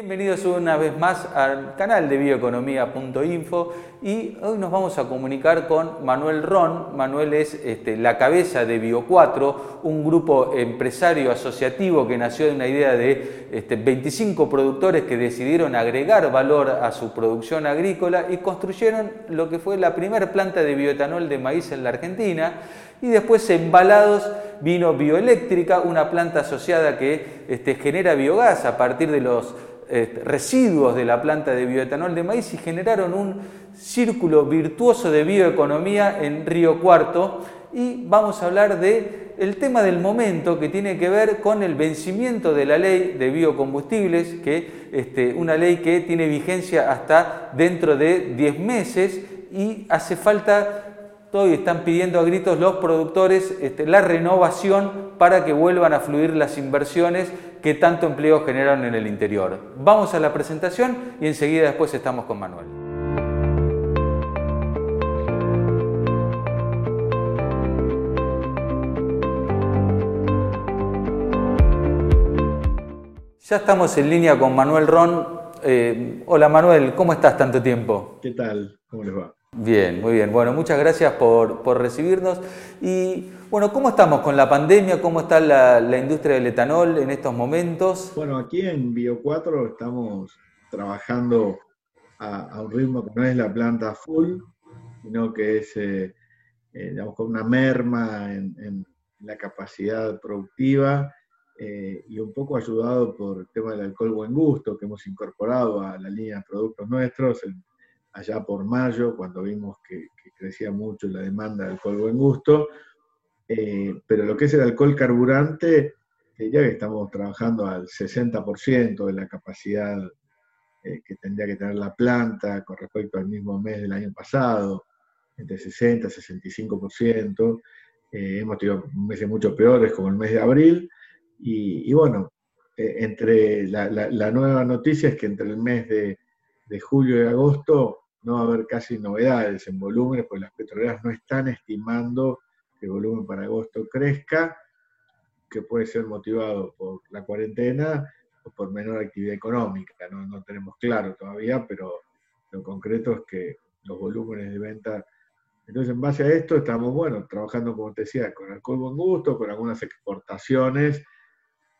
Bienvenidos una vez más al canal de bioeconomía.info y hoy nos vamos a comunicar con Manuel Ron. Manuel es este, la cabeza de Bio4, un grupo empresario asociativo que nació de una idea de este, 25 productores que decidieron agregar valor a su producción agrícola y construyeron lo que fue la primera planta de bioetanol de maíz en la Argentina y después embalados vino bioeléctrica, una planta asociada que este, genera biogás a partir de los este, residuos de la planta de bioetanol de maíz y generaron un círculo virtuoso de bioeconomía en Río Cuarto. Y vamos a hablar de tema del momento que tiene que ver con el vencimiento de la ley de biocombustibles, que este, una ley que tiene vigencia hasta dentro de 10 meses y hace falta Todavía están pidiendo a gritos los productores este, la renovación para que vuelvan a fluir las inversiones que tanto empleo generaron en el interior. Vamos a la presentación y enseguida después estamos con Manuel. Ya estamos en línea con Manuel Ron. Eh, hola Manuel, ¿cómo estás tanto tiempo? ¿Qué tal? ¿Cómo les va? Bien, muy bien. Bueno, muchas gracias por, recibirnos. Y bueno, ¿cómo estamos con la pandemia? ¿Cómo está la, industria del etanol en estos momentos? Bueno, aquí en Bio4 estamos trabajando a, un ritmo que no es la planta full, sino que es, eh, eh, digamos, con una merma en, la capacidad productiva eh, y un poco ayudado por el tema del alcohol buen gusto que hemos incorporado a la línea de productos nuestros allá por mayo, cuando vimos que, crecía mucho la demanda de alcohol buen gusto. Eh, pero lo que es el alcohol carburante, ya que estamos trabajando al 60% de la capacidad eh, que tendría que tener la planta con respecto al mismo mes del año pasado, entre 60 y 65%. Eh, hemos tenido meses mucho peores, como el mes de abril. Y, bueno, entre la, la, nueva noticia es que entre el mes de, de julio y agosto no va a haber casi novedades en volúmenes, porque las petroleras no están estimando que el volumen para agosto crezca, que puede ser motivado por la cuarentena o por menor actividad económica. No, tenemos claro todavía, pero lo concreto es que los volúmenes de venta... Entonces, en base a esto, estamos, bueno, trabajando, como te decía, con alcohol buen gusto, con algunas exportaciones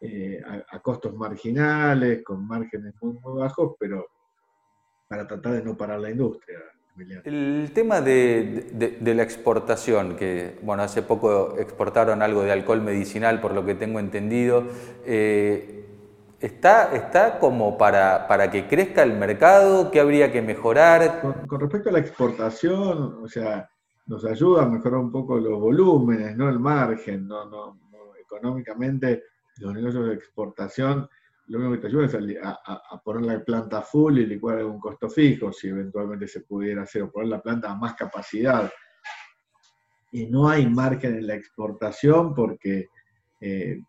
eh, a, costos marginales, con márgenes muy bajos, pero para tratar de no parar la industria. El tema de, la exportación, que bueno, hace poco exportaron algo de alcohol medicinal, por lo que tengo entendido, eh, ¿está, ¿está como para, para que crezca el mercado? ¿Qué habría que mejorar? Con, respecto a la exportación, o sea, nos ayuda a mejorar un poco los volúmenes, no el margen, no, no, no económicamente los negocios de exportación lo único que te ayuda es a, poner la planta full y licuar algún costo fijo, si eventualmente se pudiera hacer, o poner la planta a más capacidad. Y no hay margen en la exportación porque eh,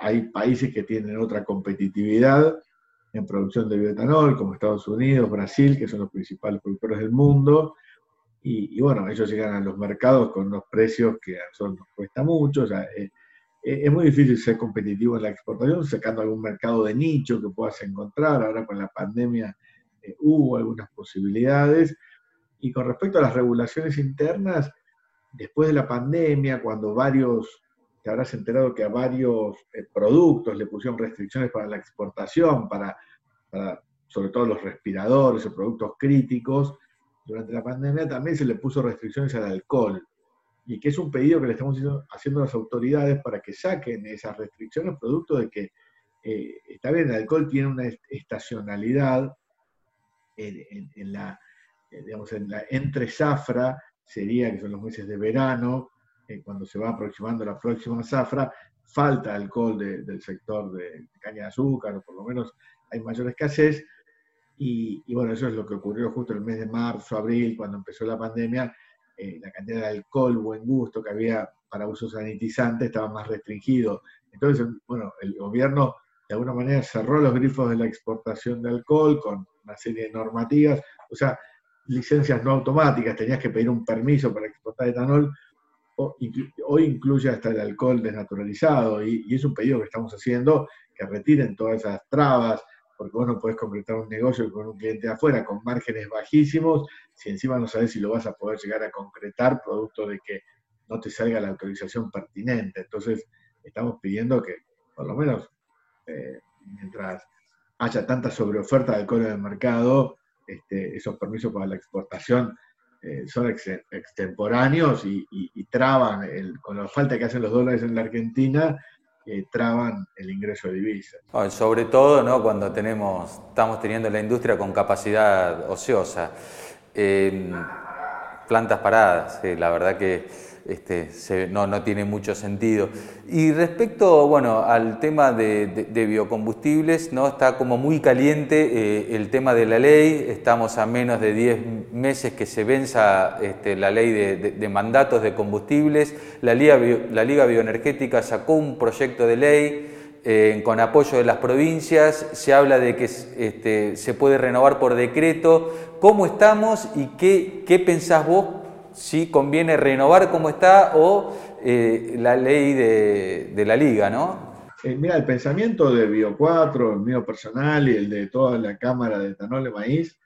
hay países que tienen otra competitividad en producción de bioetanol, como Estados Unidos, Brasil, que son los principales productores del mundo. Y, bueno, ellos llegan a los mercados con unos precios que a nosotros nos cuesta mucho. O sea, eh, es muy difícil ser competitivo en la exportación, sacando algún mercado de nicho que puedas encontrar. Ahora con la pandemia eh, hubo algunas posibilidades. Y con respecto a las regulaciones internas, después de la pandemia, cuando varios, te habrás enterado que a varios eh, productos le pusieron restricciones para la exportación, para, para sobre todo los respiradores o productos críticos, durante la pandemia también se le puso restricciones al alcohol y que es un pedido que le estamos haciendo a las autoridades para que saquen esas restricciones producto de que eh, está bien, el alcohol tiene una estacionalidad en, la, eh, digamos, en la entre zafra, sería que son los meses de verano, eh, cuando se va aproximando la próxima zafra, falta alcohol del sector de, caña de azúcar, o por lo menos hay mayor escasez, y, y, bueno, eso es lo que ocurrió justo en el mes de marzo, abril, cuando empezó la pandemia, eh, la cantidad de alcohol, buen gusto que había para uso sanitizante estaba más restringido. Entonces, bueno, el gobierno de alguna manera cerró los grifos de la exportación de alcohol con una serie de normativas, o sea, licencias no automáticas, tenías que pedir un permiso para exportar etanol, hoy incluye hasta el alcohol desnaturalizado y, y, es un pedido que estamos haciendo, que retiren todas esas trabas, porque vos no podés concretar un negocio con un cliente afuera con márgenes bajísimos, si encima no sabes si lo vas a poder llegar a concretar, producto de que no te salga la autorización pertinente. Entonces, estamos pidiendo que, por lo menos, eh, mientras haya tanta sobreoferta de alcohol en el mercado, este, esos permisos para la exportación eh, son extemporáneos y, traban, con la falta que hacen los dólares en la Argentina, eh, traban el ingreso de divisas. sobre todo ¿no? cuando tenemos, estamos teniendo la industria con capacidad ociosa. Plantas paradas, la verdad que este, no, no, tiene mucho sentido. Y respecto bueno, al tema de, biocombustibles, ¿no? está como muy caliente eh, el tema de la ley, estamos a menos de 10 meses que se venza este, la ley de, mandatos de combustibles, la Liga, la Liga Bioenergética sacó un proyecto de ley. Con apoyo de las provincias, se habla de que este, se puede renovar por decreto. ¿Cómo estamos y qué, qué pensás vos si conviene renovar como está o eh, la ley de, la liga, ¿no? Eh, mira, el pensamiento de Bio4, el mío personal y el de toda la Cámara de Etanol de Maíz,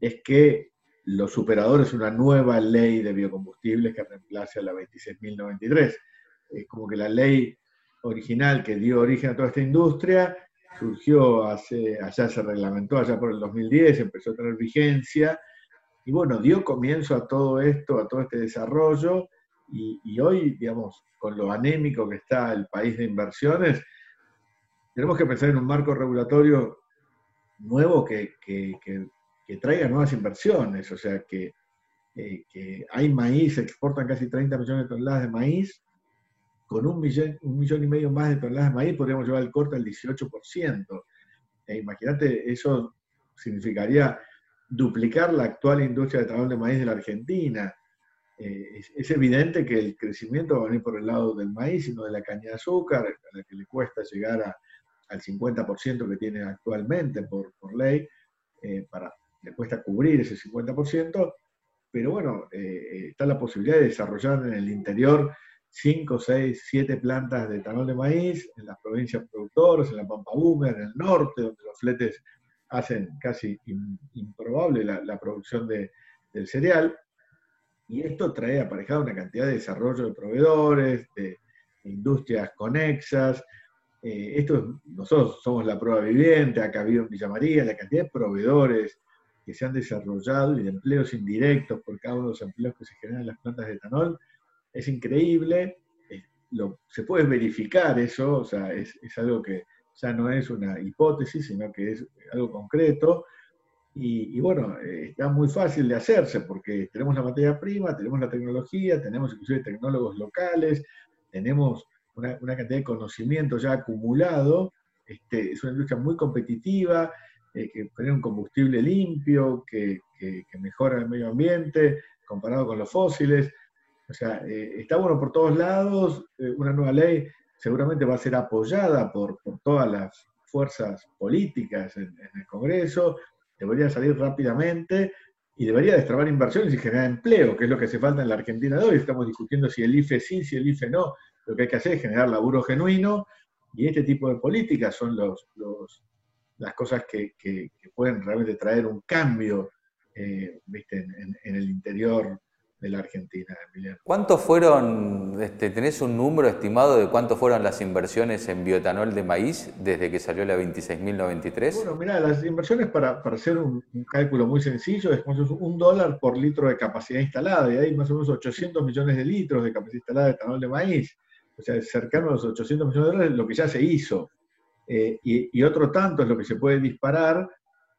es que los superadores una nueva ley de biocombustibles que reemplace a la 26.093. Es como que la ley original que dio origen a toda esta industria surgió hace, allá se reglamentó allá por el 2010, empezó a tener vigencia y bueno, dio comienzo a todo esto, a todo este desarrollo, y, hoy, digamos, con lo anémico que está el país de inversiones, tenemos que pensar en un marco regulatorio nuevo que, traiga nuevas inversiones, o sea, que, que, hay maíz, exportan casi 30 millones de toneladas de maíz, con un millón, un millón y medio más de toneladas de maíz podríamos llevar el corte al 18%. E imagínate, eso significaría duplicar la actual industria de etanol de maíz de la Argentina. Eh, es, evidente que el crecimiento va a venir por el lado del maíz, sino de la caña de azúcar, a la que le cuesta llegar al 50% que tiene actualmente por, ley, eh, para, le cuesta cubrir ese 50%, pero bueno, eh, está la posibilidad de desarrollar en el interior 5, 6, 7 plantas de etanol de maíz, en las provincias productoras, en la Pampa Húmeda, en el norte, donde los fletes hacen casi improbable la, producción de, del cereal. Y esto trae aparejado una cantidad de desarrollo de proveedores, de, industrias conexas. Eh, esto nosotros somos la prueba viviente, acá vivo en Villa María, la cantidad de proveedores que se han desarrollado y de empleos indirectos por cada uno de los empleos que se generan en las plantas de etanol es increíble. lo, se puede verificar eso, o sea, es, es algo que ya no es una hipótesis, sino que es algo concreto. Y, bueno, eh, está muy fácil de hacerse porque tenemos la materia prima, tenemos la tecnología, tenemos inclusive tecnólogos locales, tenemos una, cantidad de conocimiento ya acumulado. Este, es una industria muy competitiva, eh, que tiene un combustible limpio, que, mejora el medio ambiente comparado con los fósiles. O sea, eh, está bueno por todos lados, una nueva ley seguramente va a ser apoyada por, todas las fuerzas políticas en, el Congreso, debería salir rápidamente y debería destrabar inversiones y generar empleo, que es lo que hace falta en la Argentina de hoy. Estamos discutiendo si el IFE sí, si el IFE no. Lo que hay que hacer es generar laburo genuino y este tipo de políticas son los, las cosas que, pueden realmente traer un cambio eh, en, el interior de la Argentina, Emiliano. ¿Cuántos fueron, este, tenés un número estimado de cuánto fueron las inversiones en bioetanol de maíz desde que salió la 26.093? Bueno, mira, las inversiones para, para hacer un, cálculo muy sencillo es más o menos un dólar por litro de capacidad instalada y hay más o menos 800 millones de litros de capacidad instalada de etanol de maíz. O sea, cercano a los 800 millones de dólares lo que ya se hizo. Eh, y, otro tanto es lo que se puede disparar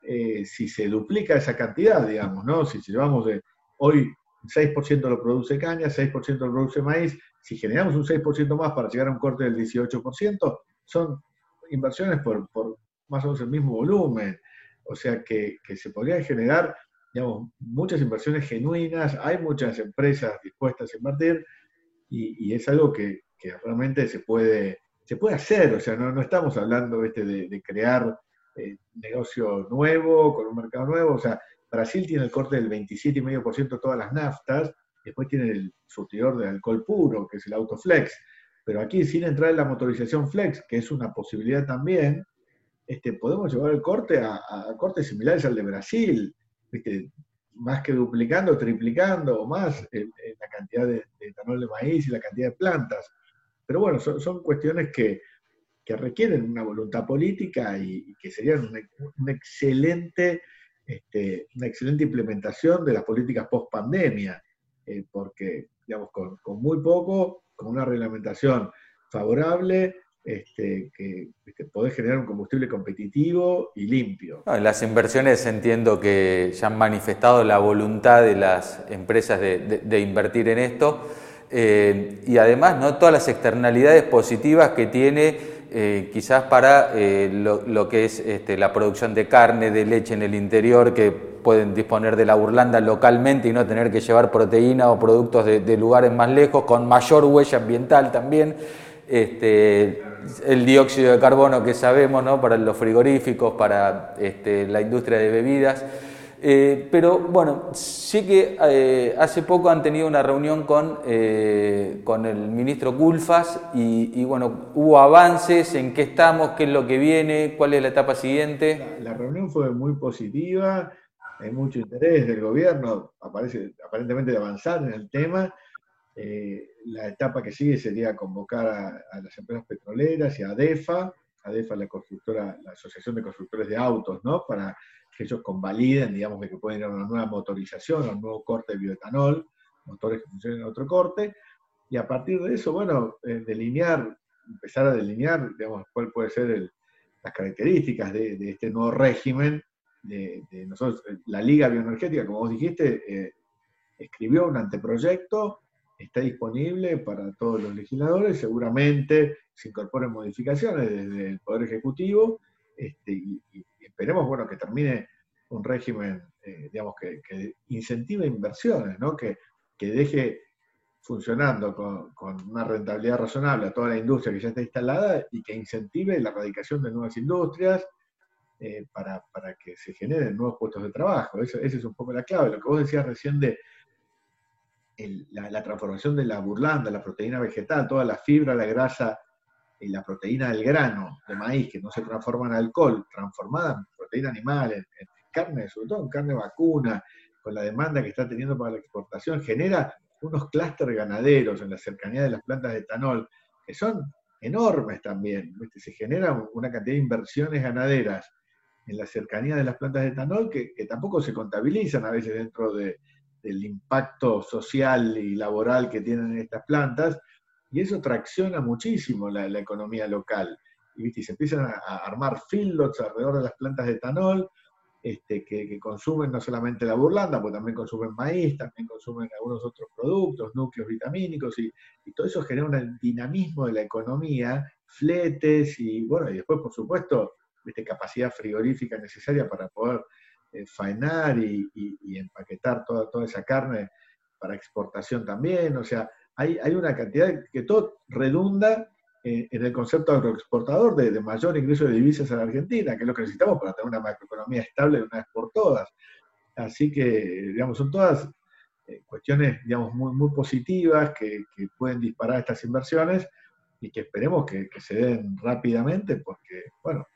eh, si se duplica esa cantidad, digamos, ¿no? Si llevamos de hoy 6% lo produce caña, 6% lo produce maíz. Si generamos un 6% más para llegar a un corte del 18%, son inversiones por, más o menos el mismo volumen. O sea que, se podrían generar digamos, muchas inversiones genuinas, hay muchas empresas dispuestas a invertir y, es algo que, realmente se puede, se puede hacer. O sea, no, estamos hablando este, de, crear eh, negocio nuevo, con un mercado nuevo. O sea, Brasil tiene el corte del 27,5% de todas las naftas, después tiene el surtidor de alcohol puro, que es el Autoflex. Pero aquí, sin entrar en la motorización flex, que es una posibilidad también, este, podemos llevar el corte a, cortes similares al de Brasil, más que duplicando, triplicando o más la cantidad de, etanol de maíz y la cantidad de plantas. Pero bueno, son, cuestiones que, requieren una voluntad política y, que serían una, excelente, este, una excelente implementación de las políticas post pandemia, eh, porque digamos, con, con muy poco, con una reglamentación favorable, este, que este, podés generar un combustible competitivo y limpio. las inversiones entiendo que ya han manifestado la voluntad de las empresas de, invertir en esto eh, y además ¿no? todas las externalidades positivas que tiene eh, quizás para eh, lo, que es este, la producción de carne, de leche en el interior, que pueden disponer de la burlanda localmente y no tener que llevar proteína o productos de, lugares más lejos, con mayor huella ambiental también. Este, el dióxido de carbono que sabemos ¿no? para los frigoríficos, para este, la industria de bebidas. Eh, pero bueno, sí que eh, hace poco han tenido una reunión con, eh, con el ministro Culfas y, bueno, hubo avances en qué estamos, qué es lo que viene, cuál es la etapa siguiente. La, reunión fue muy positiva, hay mucho interés del gobierno, aparentemente de avanzar en el tema. la etapa que sigue sería convocar a, las empresas petroleras y a ADEFA, ADEFA la constructora, la Asociación de Constructores de Autos, ¿no? Para que ellos convaliden, digamos, de que pueden ir a una nueva motorización, a un nuevo corte de bioetanol, motores que funcionen en otro corte, y a partir de eso, bueno, eh, delinear, empezar a delinear, digamos, cuál puede ser las características de, este nuevo régimen de, nosotros. La Liga Bioenergética, como vos dijiste, eh, escribió un anteproyecto, está disponible para todos los legisladores, seguramente se incorporen modificaciones desde el Poder Ejecutivo, este, y, esperemos bueno, que termine un régimen eh, digamos, que, incentive inversiones, ¿no? que, deje funcionando con, una rentabilidad razonable a toda la industria que ya está instalada y que incentive la radicación de nuevas industrias eh, para, que se generen nuevos puestos de trabajo. Eso, esa es un poco la clave. Lo que vos decías recién de la, la, transformación de la burlanda, la proteína vegetal, toda la fibra, la grasa y la proteína del grano de maíz, que no se transforma en alcohol, transformada en proteína animal, en, carne, sobre todo en carne vacuna, con la demanda que está teniendo para la exportación, genera unos clústeres ganaderos en la cercanía de las plantas de etanol, que son enormes también. Se genera una cantidad de inversiones ganaderas en la cercanía de las plantas de etanol que, tampoco se contabilizan a veces dentro del impacto social y laboral que tienen estas plantas, y eso tracciona muchísimo la, economía local. Y, se empiezan a, armar feedlots alrededor de las plantas de etanol, este, que, consumen no solamente la burlanda, pues también consumen maíz, también consumen algunos otros productos, núcleos vitamínicos, y, todo eso genera un dinamismo de la economía, fletes, y bueno, y después, por supuesto, este, capacidad frigorífica necesaria para poder eh, faenar y, empaquetar toda, toda esa carne para exportación también, o sea, hay, una cantidad que todo redunda en, el concepto agroexportador de, mayor ingreso de divisas a la Argentina, que es lo que necesitamos para tener una macroeconomía estable de una vez por todas. Así que, digamos, son todas eh, cuestiones, digamos, muy, muy positivas que, pueden disparar estas inversiones y que esperemos que, se den rápidamente porque, bueno,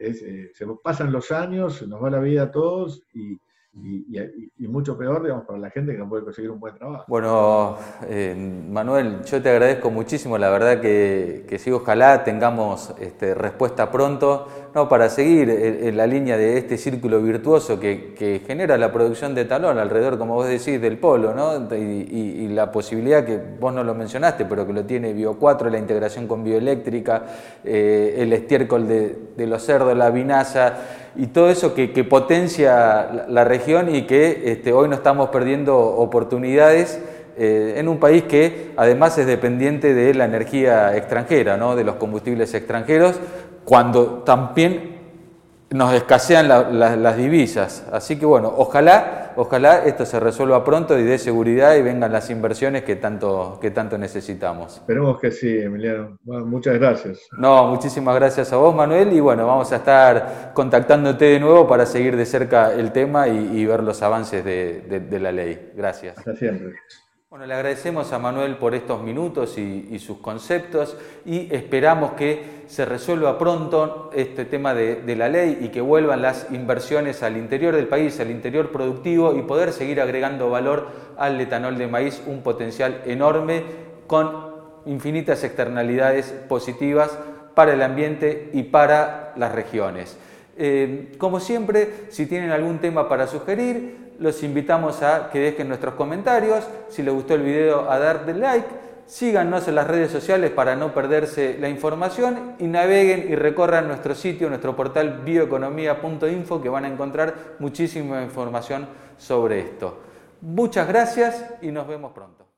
eh, se pasan los años, se nos va la vida a todos y, y, mucho peor, digamos, para la gente que no puede conseguir un buen trabajo. Bueno, eh, Manuel, yo te agradezco muchísimo, la verdad que, que sí, ojalá tengamos este, respuesta pronto, no, para seguir en, la línea de este círculo virtuoso que, que, genera la producción de talón alrededor, como vos decís, del polo, ¿no? Y, la posibilidad que vos no lo mencionaste, pero que lo tiene Bio 4, la integración con bioeléctrica, eh, el estiércol de, de los cerdos, la vinaza y todo eso que, potencia la, región y que este, hoy no estamos perdiendo oportunidades eh, en un país que además es dependiente de la energía extranjera, ¿no? de los combustibles extranjeros, cuando también nos escasean las divisas. Así que bueno, ojalá, ojalá esto se resuelva pronto y dé seguridad y vengan las inversiones que tanto, que tanto necesitamos. Esperemos que sí, Emiliano. muchas gracias. No, muchísimas gracias a vos, Manuel, y bueno, vamos a estar contactándote de nuevo para seguir de cerca el tema y, ver los avances de, de la ley. Gracias. Hasta siempre. Bueno, le agradecemos a Manuel por estos minutos y, sus conceptos y esperamos que se resuelva pronto este tema de, la ley y que vuelvan las inversiones al interior del país, al interior productivo y poder seguir agregando valor al etanol de maíz, un potencial enorme con infinitas externalidades positivas para el ambiente y para las regiones. Eh, como siempre, si tienen algún tema para sugerir, los invitamos a que dejen nuestros comentarios, si les gustó el video a darle like, síganos en las redes sociales para no perderse la información y naveguen y recorran nuestro sitio, nuestro portal bioeconomía.info que van a encontrar muchísima información sobre esto. Muchas gracias y nos vemos pronto.